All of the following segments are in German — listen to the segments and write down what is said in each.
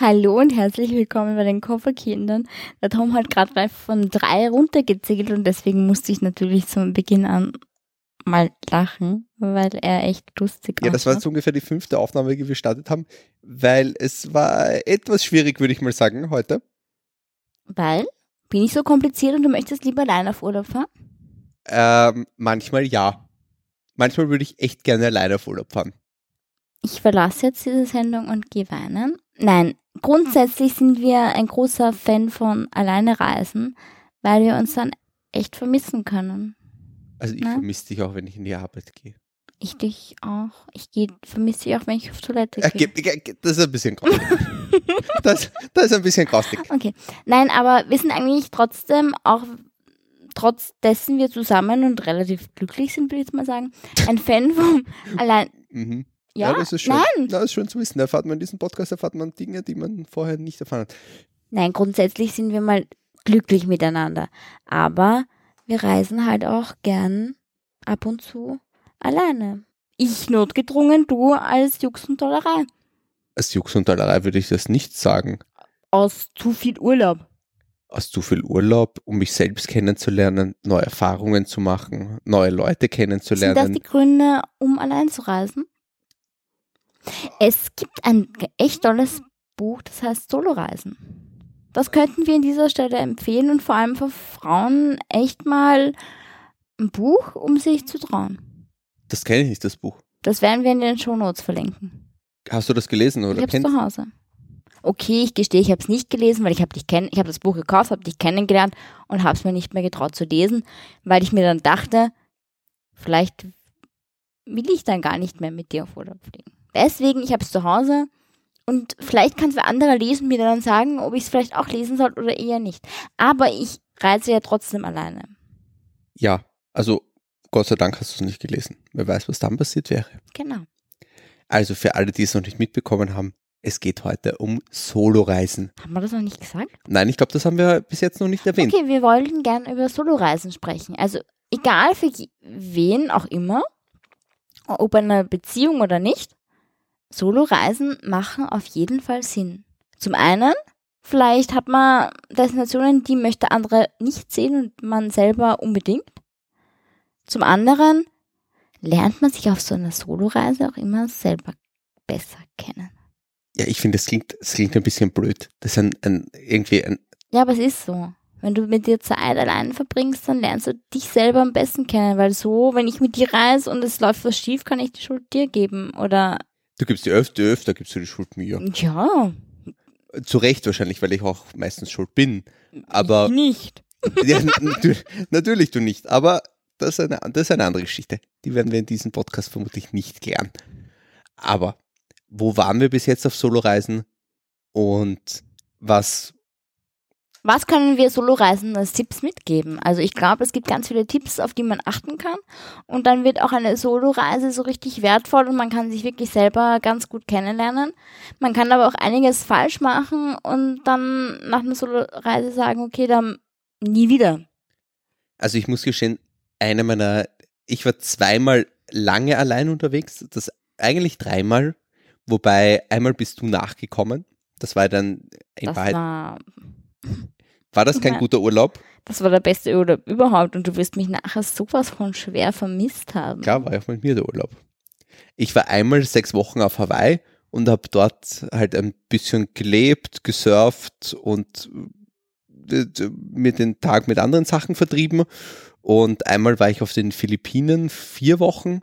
Hallo und herzlich willkommen bei den Kofferkindern. Der Tom hat gerade von drei runtergezählt und deswegen musste ich natürlich zum Beginn an mal lachen, weil er echt lustig war. Ja, das war jetzt ungefähr die fünfte Aufnahme, die wir gestartet haben, weil es war etwas schwierig, würde ich mal sagen, heute. Weil? Bin ich so kompliziert und du möchtest lieber allein auf Urlaub fahren? Ähm, manchmal ja. Manchmal würde ich echt gerne alleine auf Urlaub fahren. Ich verlasse jetzt diese Sendung und gehe weinen. Nein, grundsätzlich sind wir ein großer Fan von alleine reisen, weil wir uns dann echt vermissen können. Also ich Nein? vermisse dich auch, wenn ich in die Arbeit gehe. Ich dich auch. Ich vermisse dich auch, wenn ich auf Toilette gehe. ge- ge- ge- das ist ein bisschen grausig. das, das ist ein bisschen grausig. Okay. Nein, aber wir sind eigentlich trotzdem auch, trotz dessen wir zusammen und relativ glücklich sind, würde ich jetzt mal sagen, ein Fan vom allein. Mhm. Ja, das ist schön. nein. Ja, das ist schön zu wissen. Da erfahrt man in diesem Podcast erfahrt man Dinge, die man vorher nicht erfahren hat. Nein, grundsätzlich sind wir mal glücklich miteinander. Aber wir reisen halt auch gern ab und zu alleine. Ich notgedrungen, du als Jux und Tollerei. Als Jux und Dollerei würde ich das nicht sagen. Aus zu viel Urlaub. Aus zu viel Urlaub, um mich selbst kennenzulernen, neue Erfahrungen zu machen, neue Leute Sind das kennenzulernen. die Gründe, um allein zu reisen? Es gibt ein echt tolles Buch, das heißt Soloreisen. Das könnten wir an dieser Stelle empfehlen und vor allem für Frauen echt mal ein Buch, um sich zu trauen. Das kenne ich nicht, das Buch. Das werden wir in den Shownotes verlinken. Hast du das gelesen oder ich hab's kennst zu Hause. Okay, ich gestehe, ich habe es nicht gelesen, weil ich habe dich kenn ich habe das Buch gekauft, habe dich kennengelernt und habe es mir nicht mehr getraut zu lesen, weil ich mir dann dachte, vielleicht will ich dann gar nicht mehr mit dir auf Urlaub fliegen. Deswegen, ich habe es zu Hause und vielleicht kann es wer anderer lesen und mir dann sagen, ob ich es vielleicht auch lesen soll oder eher nicht. Aber ich reise ja trotzdem alleine. Ja, also Gott sei Dank hast du es nicht gelesen. Wer weiß, was dann passiert wäre. Genau. Also für alle, die es noch nicht mitbekommen haben, es geht heute um Soloreisen. Haben wir das noch nicht gesagt? Nein, ich glaube, das haben wir bis jetzt noch nicht erwähnt. Okay, wir wollten gern über Soloreisen sprechen. Also egal für wen auch immer, ob eine Beziehung oder nicht, Soloreisen machen auf jeden Fall Sinn. Zum einen, vielleicht hat man Destinationen, die möchte andere nicht sehen und man selber unbedingt. Zum anderen lernt man sich auf so einer Soloreise auch immer selber besser kennen. Ja, ich finde, das klingt, das klingt ein bisschen blöd. Das ist ein, ein irgendwie ein, Ja, aber es ist so. Wenn du mit dir Zeit allein verbringst, dann lernst du dich selber am besten kennen, weil so, wenn ich mit dir reise und es läuft was schief, kann ich die Schuld dir geben. Oder du gibst die öfter, öfter gibst du die Schuld mir. ja, Zu Recht wahrscheinlich, weil ich auch meistens schuld bin. Aber ich nicht. ja, natürlich, natürlich du nicht. Aber das ist, eine, das ist eine andere Geschichte. Die werden wir in diesem Podcast vermutlich nicht klären. Aber wo waren wir bis jetzt auf Soloreisen? Und was Was können wir Soloreisen als Tipps mitgeben? Also ich glaube, es gibt ganz viele Tipps, auf die man achten kann. Und dann wird auch eine Soloreise so richtig wertvoll und man kann sich wirklich selber ganz gut kennenlernen. Man kann aber auch einiges falsch machen und dann nach einer Soloreise sagen, okay, dann nie wieder. Also ich muss gestehen, eine meiner, ich war zweimal lange allein unterwegs, das eigentlich dreimal, wobei einmal bist du nachgekommen. Das war dann in Das Wahrheit, war, war, das kein Ja. guter Urlaub? das war der beste Urlaub überhaupt und du wirst mich nachher sowas von schwer vermisst haben. Klar, war ja auch mit mir der Urlaub. Ich war einmal sechs Wochen auf Hawaii und habe dort halt ein bisschen gelebt, gesurft und äh, mir den Tag mit anderen Sachen vertrieben. Und einmal war ich auf den Philippinen vier Wochen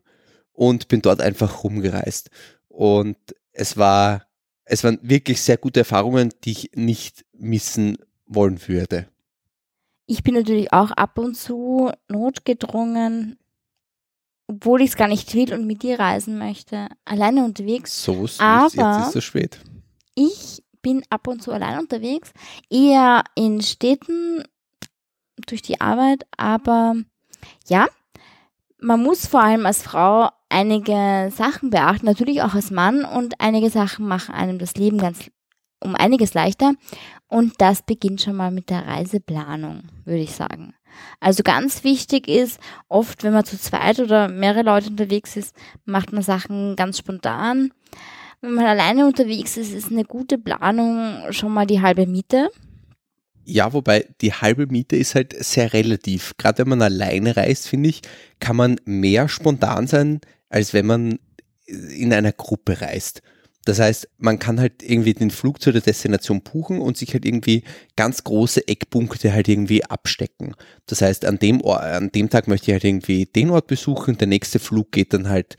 und bin dort einfach rumgereist. Und es war, es waren wirklich sehr gute Erfahrungen, die ich nicht missen wollen würde. Ich bin natürlich auch ab und zu notgedrungen, obwohl ich es gar nicht will und mit dir reisen möchte, alleine unterwegs. So ist Aber- jetzt ist es spät. Ich bin ab und zu allein unterwegs, eher in Städten durch die Arbeit, aber ja, man muss vor allem als Frau einige Sachen beachten, natürlich auch als Mann und einige Sachen machen einem das Leben ganz um einiges leichter und das beginnt schon mal mit der Reiseplanung, würde ich sagen. Also ganz wichtig ist, oft wenn man zu zweit oder mehrere Leute unterwegs ist, macht man Sachen ganz spontan. wenn man alleine unterwegs ist, ist eine gute Planung schon mal die halbe Miete. Ja, wobei die halbe Miete ist halt sehr relativ. Gerade wenn man alleine reist, finde ich, kann man mehr spontan sein, als wenn man in einer Gruppe reist. Das heißt, man kann halt irgendwie den Flug zu der Destination buchen und sich halt irgendwie ganz große Eckpunkte halt irgendwie abstecken. Das heißt, an dem, Ort, an dem Tag möchte ich halt irgendwie den Ort besuchen, der nächste Flug geht dann halt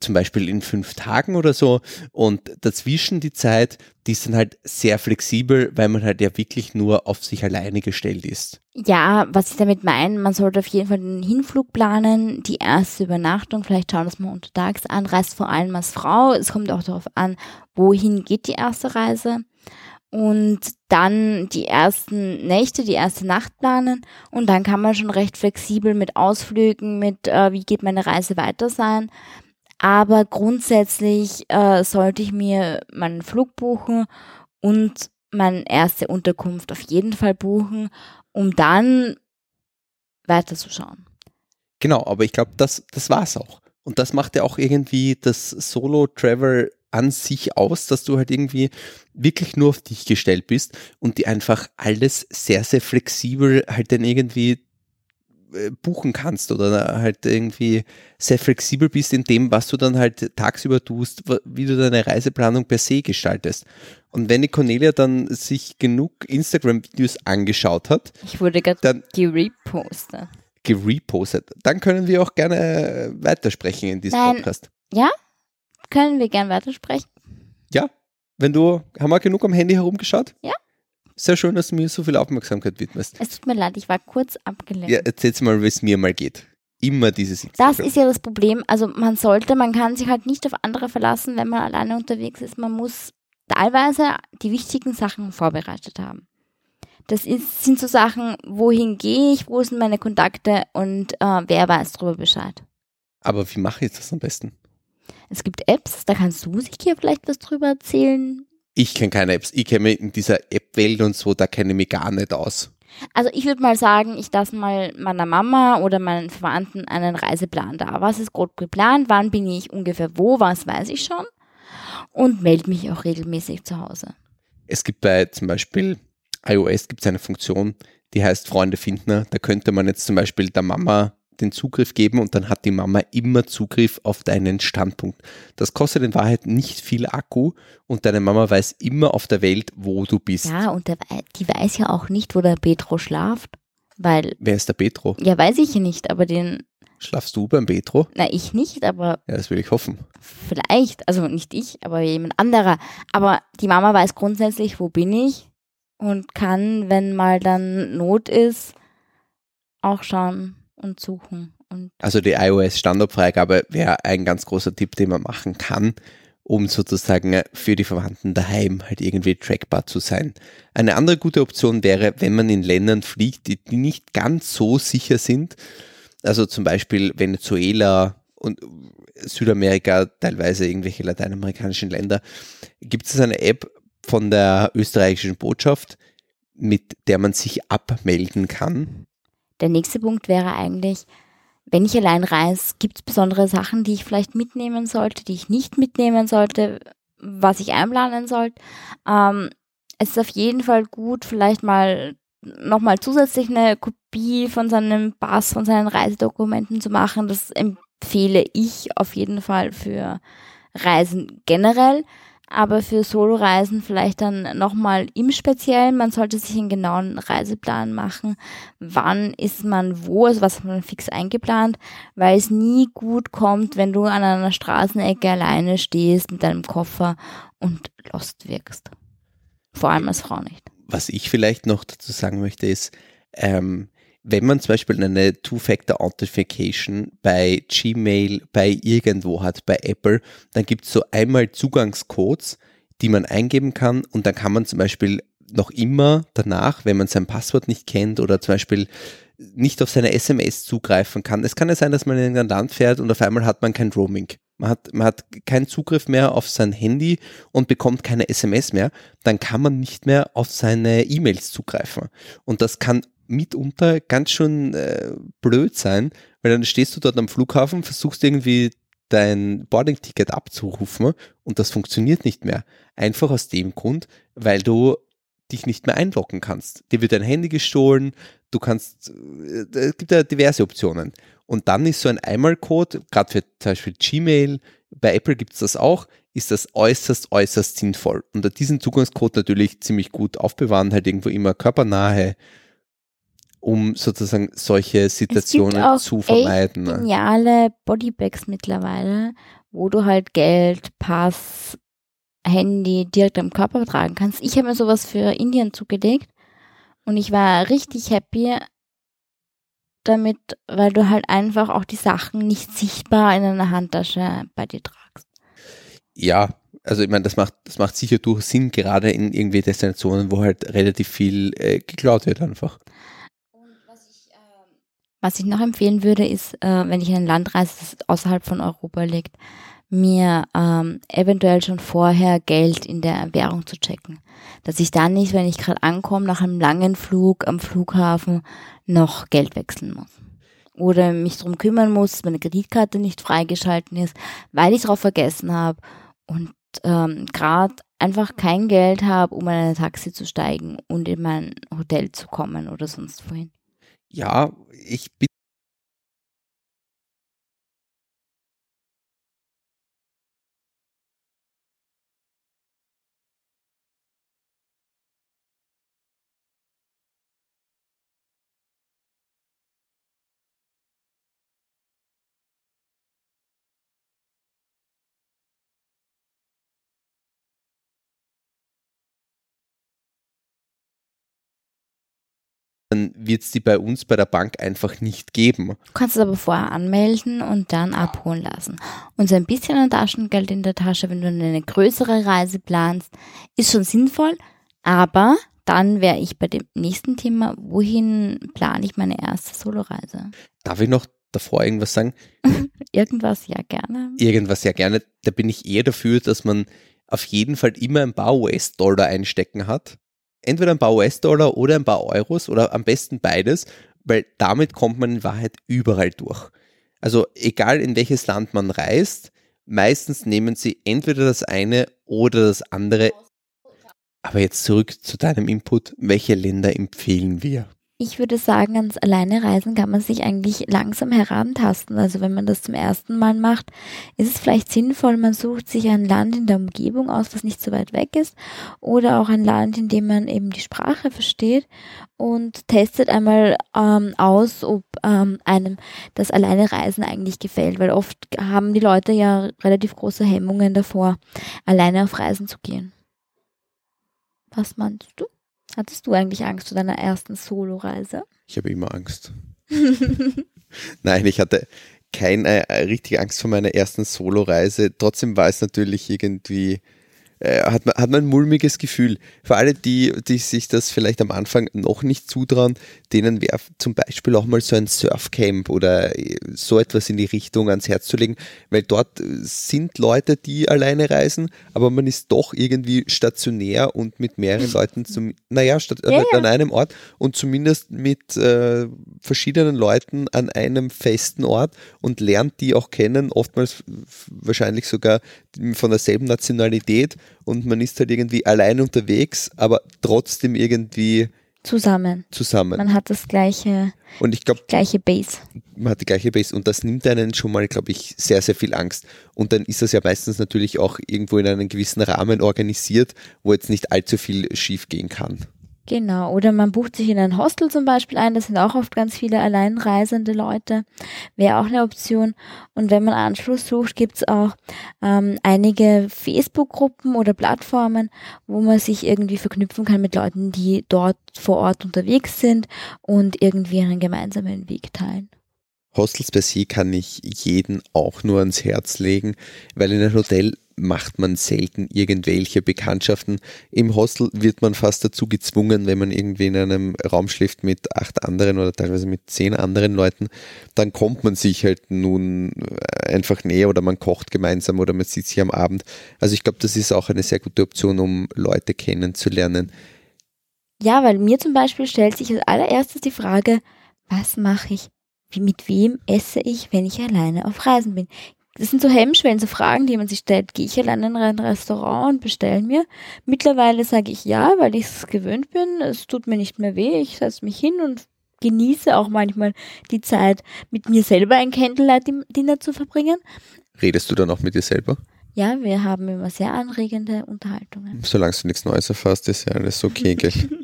zum Beispiel in fünf Tagen oder so. Und dazwischen die Zeit, die ist dann halt sehr flexibel, weil man halt ja wirklich nur auf sich alleine gestellt ist. Ja, was ich damit meine, man sollte auf jeden Fall den Hinflug planen, die erste Übernachtung, vielleicht schauen, dass man untertags anreist, vor allem als Frau. Es kommt auch darauf an, wohin geht die erste Reise. Und dann die ersten Nächte, die erste Nacht planen. Und dann kann man schon recht flexibel mit Ausflügen, mit äh, wie geht meine Reise weiter sein. Aber grundsätzlich äh, sollte ich mir meinen Flug buchen und meine erste Unterkunft auf jeden Fall buchen, um dann weiterzuschauen. Genau, aber ich glaube, das, das war es auch. Und das macht ja auch irgendwie das Solo-Travel an sich aus, dass du halt irgendwie wirklich nur auf dich gestellt bist und die einfach alles sehr, sehr flexibel halt dann irgendwie buchen kannst oder halt irgendwie sehr flexibel bist in dem, was du dann halt tagsüber tust, wie du deine Reiseplanung per se gestaltest. Und wenn die Cornelia dann sich genug Instagram-Videos angeschaut hat, ich wurde gerade gerepostet. Gerepostet. Dann können wir auch gerne weitersprechen in diesem Nein. Podcast. Ja? Können wir gerne weitersprechen? Ja. Wenn du, haben wir genug am Handy herumgeschaut? Ja. Sehr schön, dass du mir so viel Aufmerksamkeit widmest. Es tut mir leid, ich war kurz abgelenkt. Ja, erzähl's mal, wie es mir mal geht. Immer dieses Instagram. Das ist ja das Problem. Also man sollte, man kann sich halt nicht auf andere verlassen, wenn man alleine unterwegs ist. Man muss teilweise die wichtigen Sachen vorbereitet haben. Das ist, sind so Sachen, wohin gehe ich, wo sind meine Kontakte und äh, wer weiß darüber Bescheid. Aber wie mache ich das am besten? Es gibt Apps, da kannst du sicher vielleicht was drüber erzählen. Ich kenne keine Apps. Ich kenne mich in dieser App-Welt und so, da kenne ich mich gar nicht aus. Also ich würde mal sagen, ich lasse mal meiner Mama oder meinen Verwandten einen Reiseplan da. Was ist grob geplant? Wann bin ich ungefähr wo? Was weiß ich schon? Und melde mich auch regelmäßig zu Hause. Es gibt bei zum Beispiel iOS gibt es eine Funktion, die heißt Freunde finden. Da könnte man jetzt zum Beispiel der Mama den Zugriff geben und dann hat die Mama immer Zugriff auf deinen Standpunkt. Das kostet in Wahrheit nicht viel Akku und deine Mama weiß immer auf der Welt, wo du bist. Ja, und der, die weiß ja auch nicht, wo der Petro schlaft, weil. Wer ist der Petro? Ja, weiß ich nicht, aber den. Schlafst du beim Petro? Na, ich nicht, aber. Ja, das will ich hoffen. Vielleicht, also nicht ich, aber jemand anderer. Aber die Mama weiß grundsätzlich, wo bin ich und kann, wenn mal dann Not ist, auch schauen, und suchen. Und also die iOS-Standardfreigabe wäre ein ganz großer Tipp, den man machen kann, um sozusagen für die Verwandten daheim halt irgendwie trackbar zu sein. Eine andere gute Option wäre, wenn man in Ländern fliegt, die nicht ganz so sicher sind, also zum Beispiel Venezuela und Südamerika, teilweise irgendwelche lateinamerikanischen Länder, gibt es eine App von der österreichischen Botschaft, mit der man sich abmelden kann der nächste Punkt wäre eigentlich, wenn ich allein reise, gibt es besondere Sachen, die ich vielleicht mitnehmen sollte, die ich nicht mitnehmen sollte, was ich einplanen sollte. Ähm, es ist auf jeden Fall gut, vielleicht mal nochmal zusätzlich eine Kopie von seinem Pass, von seinen Reisedokumenten zu machen. Das empfehle ich auf jeden Fall für Reisen generell aber für Soloreisen vielleicht dann nochmal im Speziellen. Man sollte sich einen genauen Reiseplan machen. Wann ist man wo, also was hat man fix eingeplant, weil es nie gut kommt, wenn du an einer Straßenecke alleine stehst mit deinem Koffer und lost wirkst. Vor allem als Frau nicht. Was ich vielleicht noch dazu sagen möchte ist, ähm, wenn man zum Beispiel eine Two-Factor-Authentification bei Gmail, bei irgendwo hat, bei Apple, dann gibt es so einmal Zugangscodes, die man eingeben kann und dann kann man zum Beispiel noch immer danach, wenn man sein Passwort nicht kennt oder zum Beispiel nicht auf seine SMS zugreifen kann. Es kann ja sein, dass man in ein Land fährt und auf einmal hat man kein Roaming. Man hat, man hat keinen Zugriff mehr auf sein Handy und bekommt keine SMS mehr. Dann kann man nicht mehr auf seine E-Mails zugreifen. Und das kann mitunter ganz schön äh, blöd sein, weil dann stehst du dort am Flughafen, versuchst irgendwie dein Boarding-Ticket abzurufen und das funktioniert nicht mehr. Einfach aus dem Grund, weil du dich nicht mehr einloggen kannst. Dir wird dein Handy gestohlen, du kannst, äh, es gibt ja diverse Optionen. Und dann ist so ein Einmalcode, gerade für zum Beispiel Gmail, bei Apple gibt es das auch, ist das äußerst, äußerst sinnvoll. Und diesen Zugangscode natürlich ziemlich gut aufbewahren, halt irgendwo immer körpernahe, um sozusagen solche Situationen zu vermeiden. Echt geniale Bodybags mittlerweile, wo du halt Geld, Pass, Handy direkt am Körper tragen kannst. Ich habe mir sowas für Indien zugelegt und ich war richtig happy damit, weil du halt einfach auch die Sachen nicht sichtbar in einer Handtasche bei dir tragst. Ja, also ich meine, das macht, das macht sicher durch Sinn, gerade in irgendwie Destinationen, wo halt relativ viel äh, geklaut wird einfach. Was ich, noch empfehlen würde, ist, äh, wenn ich in ein Land reise, das außerhalb von Europa liegt, mir ähm, eventuell schon vorher Geld in der Währung zu checken. Dass ich dann nicht, wenn ich gerade ankomme, nach einem langen Flug am Flughafen noch Geld wechseln muss. Oder mich darum kümmern muss, dass meine Kreditkarte nicht freigeschalten ist, weil ich darauf vergessen habe und ähm, gerade einfach kein Geld habe, um in ein Taxi zu steigen und in mein Hotel zu kommen oder sonst wohin. Ja, ich bin dann wird es die bei uns bei der Bank einfach nicht geben. Du kannst es aber vorher anmelden und dann abholen lassen. Und so ein bisschen an Taschengeld in der Tasche, wenn du eine größere Reise planst, ist schon sinnvoll, aber dann wäre ich bei dem nächsten Thema, wohin plane ich meine erste Soloreise? Darf ich noch davor irgendwas sagen? irgendwas, ja gerne. Irgendwas, ja gerne. Da bin ich eher dafür, dass man auf jeden Fall immer ein paar US-Dollar einstecken hat entweder ein paar US-Dollar oder ein paar Euros oder am besten beides, weil damit kommt man in Wahrheit überall durch. Also egal in welches Land man reist, meistens nehmen sie entweder das eine oder das andere. Aber jetzt zurück zu deinem Input. Welche Länder empfehlen wir? Ich würde sagen, ans Alleinereisen kann man sich eigentlich langsam herantasten. Also wenn man das zum ersten Mal macht, ist es vielleicht sinnvoll, man sucht sich ein Land in der Umgebung aus, was nicht so weit weg ist, oder auch ein Land, in dem man eben die Sprache versteht und testet einmal ähm, aus, ob ähm, einem das Alleinereisen eigentlich gefällt, weil oft haben die Leute ja relativ große Hemmungen davor, alleine auf Reisen zu gehen. Was meinst du? Hattest du eigentlich Angst vor deiner ersten Soloreise? Ich habe immer Angst. Nein, ich hatte keine äh, richtige Angst vor meiner ersten Soloreise. Trotzdem war es natürlich irgendwie äh, hat, man, hat man ein mulmiges Gefühl. Für alle, die, die sich das vielleicht am Anfang noch nicht zutrauen, denen wäre zum Beispiel auch mal so ein Surfcamp oder äh, so etwas in die Richtung ans Herz zu legen, weil dort sind Leute, die alleine reisen, aber man ist doch irgendwie stationär und mit mehreren Leuten zum, naja, statt, ja, an einem Ort und zumindest mit äh, verschiedenen Leuten an einem festen Ort und lernt die auch kennen, oftmals wahrscheinlich sogar von derselben Nationalität und man ist halt irgendwie allein unterwegs, aber trotzdem irgendwie zusammen. Zusammen. Man hat das gleiche, und ich glaub, gleiche Base. Man hat die gleiche Base und das nimmt einen schon mal, glaube ich, sehr, sehr viel Angst. Und dann ist das ja meistens natürlich auch irgendwo in einem gewissen Rahmen organisiert, wo jetzt nicht allzu viel schief gehen kann. Genau, oder man bucht sich in ein Hostel zum Beispiel ein, das sind auch oft ganz viele alleinreisende Leute, wäre auch eine Option. Und wenn man Anschluss sucht, gibt's auch ähm, einige Facebook-Gruppen oder Plattformen, wo man sich irgendwie verknüpfen kann mit Leuten, die dort vor Ort unterwegs sind und irgendwie einen gemeinsamen Weg teilen. Hostels per se kann ich jeden auch nur ans Herz legen, weil in ein Hotel macht man selten irgendwelche Bekanntschaften. Im Hostel wird man fast dazu gezwungen, wenn man irgendwie in einem Raum schläft mit acht anderen oder teilweise mit zehn anderen Leuten, dann kommt man sich halt nun einfach näher oder man kocht gemeinsam oder man sieht sich am Abend. Also ich glaube, das ist auch eine sehr gute Option, um Leute kennenzulernen. Ja, weil mir zum Beispiel stellt sich als allererstes die Frage, was mache ich? Mit wem esse ich, wenn ich alleine auf Reisen bin? Das sind so Hemmschwellen, so Fragen, die man sich stellt. Gehe ich allein in ein Restaurant und bestelle mir? Mittlerweile sage ich ja, weil ich es gewöhnt bin. Es tut mir nicht mehr weh. Ich setze mich hin und genieße auch manchmal die Zeit, mit mir selber ein Candlelight-Dinner zu verbringen. Redest du dann auch mit dir selber? Ja, wir haben immer sehr anregende Unterhaltungen. Solange du nichts Neues erfasst, ist ja alles okay, gell?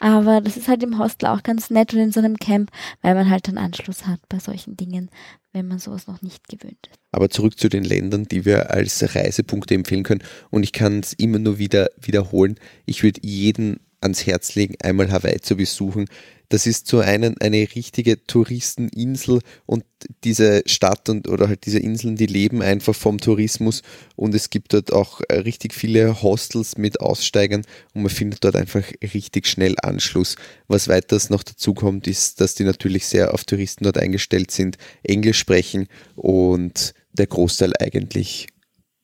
Aber das ist halt im Hostel auch ganz nett und in so einem Camp, weil man halt einen Anschluss hat bei solchen Dingen, wenn man sowas noch nicht gewöhnt ist. Aber zurück zu den Ländern, die wir als Reisepunkte empfehlen können. Und ich kann es immer nur wieder wiederholen. Ich würde jeden ans Herz legen, einmal Hawaii zu besuchen. Das ist so einen, eine richtige Touristeninsel und diese Stadt und oder halt diese Inseln, die leben einfach vom Tourismus und es gibt dort auch äh, richtig viele Hostels mit Aussteigern und man findet dort einfach richtig schnell Anschluss. Was weiters noch dazu kommt, ist, dass die natürlich sehr auf Touristen dort eingestellt sind, Englisch sprechen und der Großteil eigentlich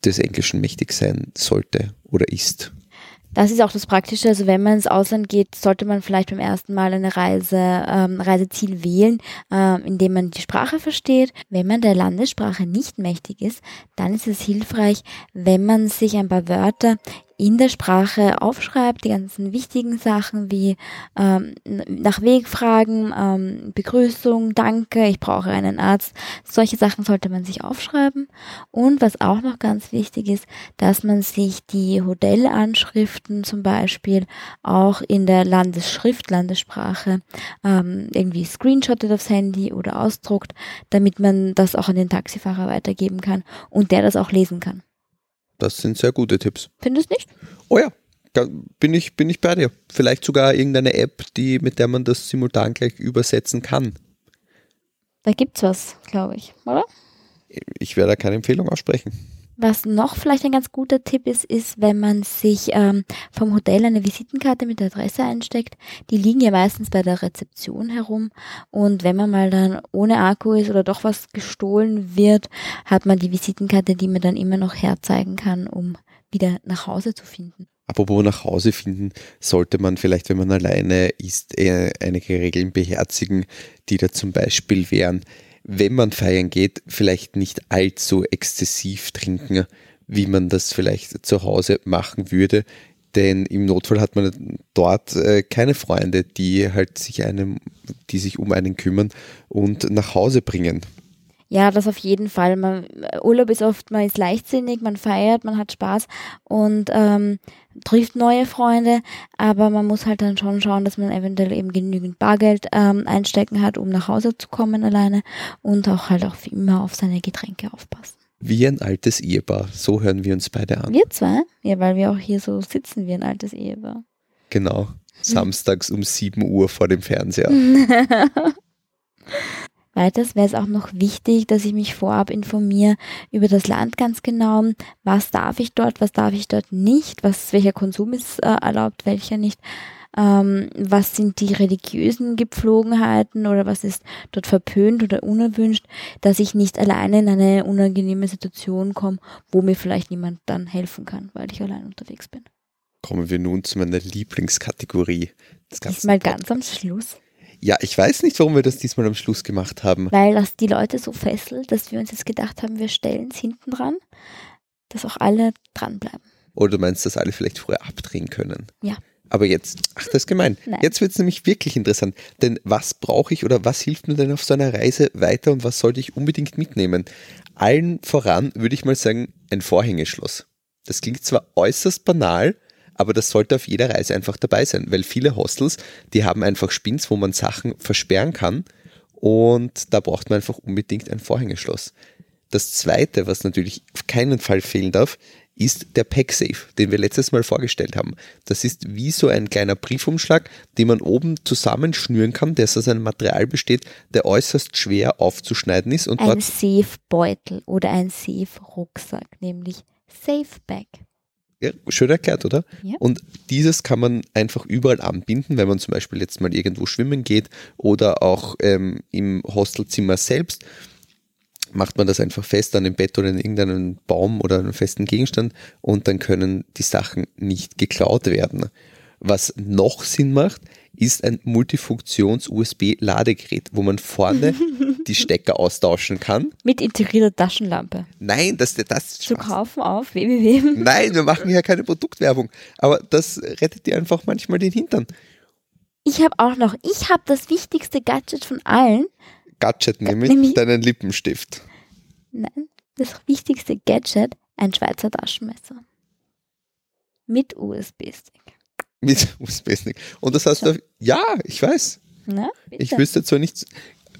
des Englischen mächtig sein sollte oder ist. Das ist auch das Praktische. Also wenn man ins Ausland geht, sollte man vielleicht beim ersten Mal eine Reise, ähm, Reiseziel wählen, ähm, indem man die Sprache versteht. Wenn man der Landessprache nicht mächtig ist, dann ist es hilfreich, wenn man sich ein paar Wörter in der Sprache aufschreibt, die ganzen wichtigen Sachen wie ähm, nach Wegfragen, ähm, Begrüßung, Danke, ich brauche einen Arzt. Solche Sachen sollte man sich aufschreiben. Und was auch noch ganz wichtig ist, dass man sich die Hotelanschriften zum Beispiel auch in der Landesschrift, Landessprache ähm, irgendwie screenshottet aufs Handy oder ausdruckt, damit man das auch an den Taxifahrer weitergeben kann und der das auch lesen kann. Das sind sehr gute Tipps. Findest du nicht? Oh ja, bin ich, bin ich bei dir. Vielleicht sogar irgendeine App, die, mit der man das simultan gleich übersetzen kann. Da gibt's was, glaube ich, oder? Ich werde da keine Empfehlung aussprechen. Was noch vielleicht ein ganz guter Tipp ist, ist, wenn man sich ähm, vom Hotel eine Visitenkarte mit der Adresse einsteckt. Die liegen ja meistens bei der Rezeption herum. Und wenn man mal dann ohne Akku ist oder doch was gestohlen wird, hat man die Visitenkarte, die man dann immer noch herzeigen kann, um wieder nach Hause zu finden. Apropos nach Hause finden, sollte man vielleicht, wenn man alleine ist, einige Regeln beherzigen, die da zum Beispiel wären, wenn man feiern geht, vielleicht nicht allzu exzessiv trinken, wie man das vielleicht zu Hause machen würde. Denn im Notfall hat man dort äh, keine Freunde, die halt sich einem, die sich um einen kümmern und nach Hause bringen. Ja, das auf jeden Fall. Man, Urlaub ist oft, man ist leichtsinnig, man feiert, man hat Spaß und ähm, trifft neue Freunde, aber man muss halt dann schon schauen, dass man eventuell eben genügend Bargeld ähm, einstecken hat, um nach Hause zu kommen alleine und auch halt auch immer auf seine Getränke aufpassen. Wie ein altes Ehepaar, so hören wir uns beide an. Wir zwei? Ja, weil wir auch hier so sitzen wie ein altes Ehepaar. Genau, samstags um 7 Uhr vor dem Fernseher. Weiters wäre es auch noch wichtig, dass ich mich vorab informiere über das Land ganz genau. Was darf ich dort, was darf ich dort nicht, was, welcher Konsum ist äh, erlaubt, welcher nicht. Ähm, was sind die religiösen Gepflogenheiten oder was ist dort verpönt oder unerwünscht, dass ich nicht alleine in eine unangenehme Situation komme, wo mir vielleicht niemand dann helfen kann, weil ich allein unterwegs bin. Kommen wir nun zu meiner Lieblingskategorie. Diesmal ganz am Schluss. Ja, ich weiß nicht, warum wir das diesmal am Schluss gemacht haben. Weil das die Leute so fesselt, dass wir uns jetzt gedacht haben, wir stellen es hinten dran, dass auch alle dranbleiben. Oder du meinst, dass alle vielleicht früher abdrehen können? Ja. Aber jetzt, ach, das ist gemein. Nein. Jetzt wird es nämlich wirklich interessant. Denn was brauche ich oder was hilft mir denn auf so einer Reise weiter und was sollte ich unbedingt mitnehmen? Allen voran würde ich mal sagen, ein Vorhängeschloss. Das klingt zwar äußerst banal, aber das sollte auf jeder Reise einfach dabei sein, weil viele Hostels, die haben einfach Spins, wo man Sachen versperren kann und da braucht man einfach unbedingt ein Vorhängeschloss. Das zweite, was natürlich auf keinen Fall fehlen darf, ist der PackSafe, den wir letztes Mal vorgestellt haben. Das ist wie so ein kleiner Briefumschlag, den man oben zusammenschnüren kann, der aus einem Material besteht, der äußerst schwer aufzuschneiden ist. Und ein Safe-Beutel oder ein Safe-Rucksack, nämlich Safe Bag. Ja, schön erklärt, oder? Ja. Und dieses kann man einfach überall anbinden, wenn man zum Beispiel jetzt mal irgendwo schwimmen geht oder auch ähm, im Hostelzimmer selbst macht man das einfach fest an dem Bett oder in irgendeinem Baum oder einem festen Gegenstand und dann können die Sachen nicht geklaut werden. Was noch Sinn macht, ist ein Multifunktions-USB-Ladegerät, wo man vorne die Stecker austauschen kann. Mit integrierter Taschenlampe. Nein, das, das Zu kaufen auf www. Nein, wir machen hier keine Produktwerbung. Aber das rettet dir einfach manchmal den Hintern. Ich habe auch noch, ich habe das wichtigste Gadget von allen. Gadget nämlich, nämlich- deinen Lippenstift. Nein, das wichtigste Gadget, ein Schweizer Taschenmesser. Mit USB-Stick. Mit USB-Stick. Und das hast du, ja, ich weiß. Na. Ich wüsste zwar nicht,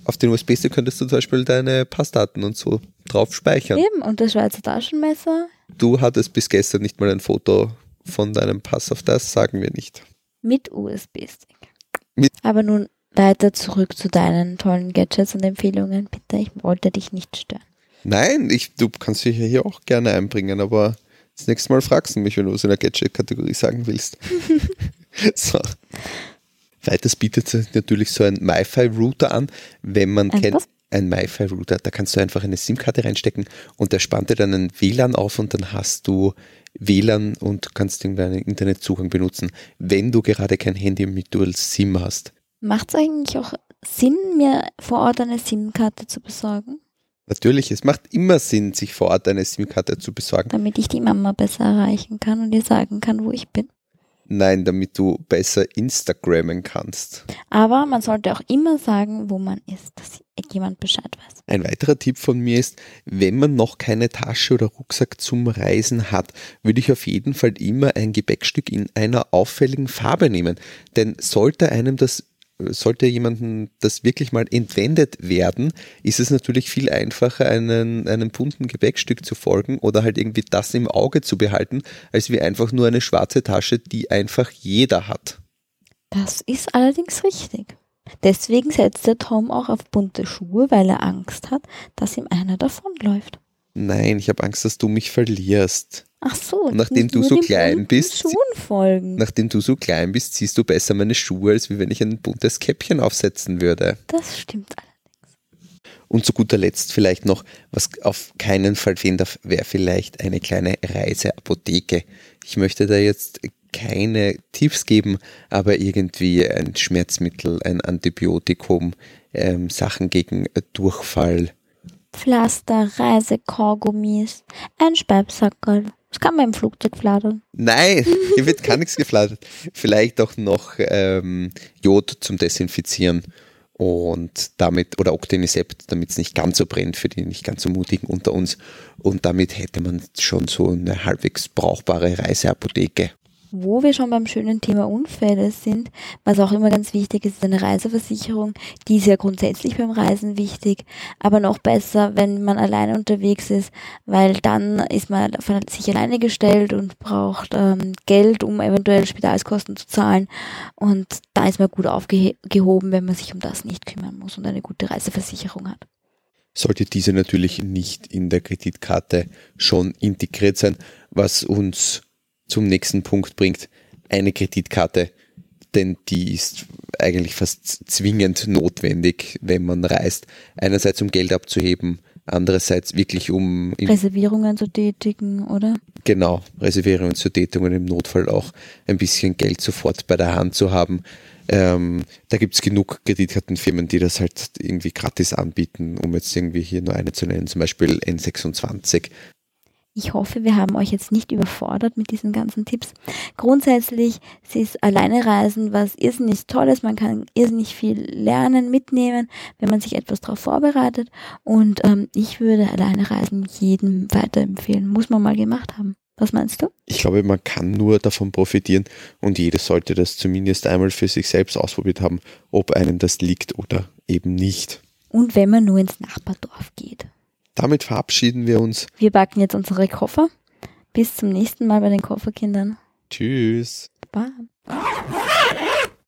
auf den USB-Stick könntest du zum Beispiel deine Passdaten und so drauf speichern. Eben, und das Schweizer Taschenmesser Du hattest bis gestern nicht mal ein Foto von deinem Pass auf das, sagen wir nicht. mit USB-Stick. Aber nun weiter zurück zu deinen tollen Gadgets und Empfehlungen. Bitte, ich wollte dich nicht stören. Nein, ich, du kannst dich ja hier auch gerne einbringen, aber das nächste Mal fragst du mich, wenn du was in der Gadget-Kategorie sagen willst. so. Weiters bietet sich natürlich so ein MiFi-Router an, wenn man Ein kennt. was? Ein MiFi-Router, da kannst du einfach eine SIM-Karte reinstecken und der spannt dir dann ein WLAN auf und dann hast du WLAN und kannst irgendeinen Internetzugang benutzen, wenn du gerade kein Handy mit Dual SIM hast. Macht es eigentlich auch Sinn, mir vor Ort eine SIM-Karte zu besorgen, Natürlich, es macht immer Sinn, sich vor Ort eine SIM-Karte zu besorgen. damit ich die Mama besser erreichen kann und ihr sagen kann, wo ich bin? Nein, damit du besser Instagrammen kannst. Aber man sollte auch immer sagen, wo man ist, dass jemand Bescheid weiß. Ein weiterer Tipp von mir ist, wenn man noch keine Tasche oder Rucksack zum Reisen hat, würde ich auf jeden Fall immer ein Gepäckstück in einer auffälligen Farbe nehmen. Denn sollte einem das sollte jemandem das wirklich mal entwendet werden, ist es natürlich viel einfacher, einen, einem bunten Gepäckstück zu folgen oder halt irgendwie das im Auge zu behalten, als wie einfach nur eine schwarze Tasche, die einfach jeder hat. Das ist allerdings richtig. Deswegen setzt der Tom auch auf bunte Schuhe, weil er Angst hat, dass ihm einer davonläuft. Nein, ich habe Angst, dass du mich verlierst. Ach so. Und nachdem du so klein bist, Schuhen folgen. Nachdem du so klein bist, siehst du besser meine Schuhe, als wie wenn ich ein buntes Käppchen aufsetzen würde. Das stimmt. Und zu guter Letzt vielleicht noch, was auf keinen Fall fehlen darf, wäre vielleicht eine kleine Reiseapotheke. Ich möchte da jetzt keine Tipps geben, aber irgendwie ein Schmerzmittel, ein Antibiotikum, ähm, Sachen gegen Durchfall. Pflaster, Reisekaugummis, ein Speibsackerl. Das kann man im Flugzeug fladern. Nein, hier wird gar nichts geflattert. Vielleicht auch noch ähm, Jod zum Desinfizieren und damit, oder Octenisept, damit es nicht ganz so brennt für die nicht ganz so mutigen unter uns. Und damit hätte man schon so eine halbwegs brauchbare Reiseapotheke. Wo wir schon beim schönen Thema Unfälle sind, was auch immer ganz wichtig ist, ist eine Reiseversicherung. Die ist ja grundsätzlich beim Reisen wichtig, aber noch besser, wenn man alleine unterwegs ist, weil dann ist man auf sich alleine gestellt und braucht ähm, Geld, um eventuell Spitalskosten zu zahlen. Und da ist man gut aufgehoben, wenn man sich um das nicht kümmern muss und eine gute Reiseversicherung hat. Sollte diese natürlich nicht in der Kreditkarte schon integriert sein, was uns zum nächsten Punkt bringt, eine Kreditkarte, denn die ist eigentlich fast zwingend notwendig, wenn man reist. Einerseits um Geld abzuheben, andererseits wirklich um Reservierungen zu tätigen, oder? genau Reservierungen zu tätigen und im Notfall auch ein bisschen Geld sofort bei der Hand zu haben. Ähm, da gibt es genug Kreditkartenfirmen, die das halt irgendwie gratis anbieten, um jetzt irgendwie hier nur eine zu nennen, zum Beispiel N26. Ich hoffe, wir haben euch jetzt nicht überfordert mit diesen ganzen Tipps. Grundsätzlich ist alleine Reisen was irrsinnig Tolles. Man kann irrsinnig viel lernen, mitnehmen, wenn man sich etwas darauf vorbereitet. Und ähm, ich würde alleine Reisen jedem weiterempfehlen. Muss man mal gemacht haben. Was meinst du? Ich glaube, man kann nur davon profitieren und jeder sollte das zumindest einmal für sich selbst ausprobiert haben, ob einem das liegt oder eben nicht. Und wenn man nur ins Nachbardorf geht. Damit verabschieden wir uns. Wir backen jetzt unsere Koffer. Bis zum nächsten Mal bei den Kofferkindern. Tschüss. Bye.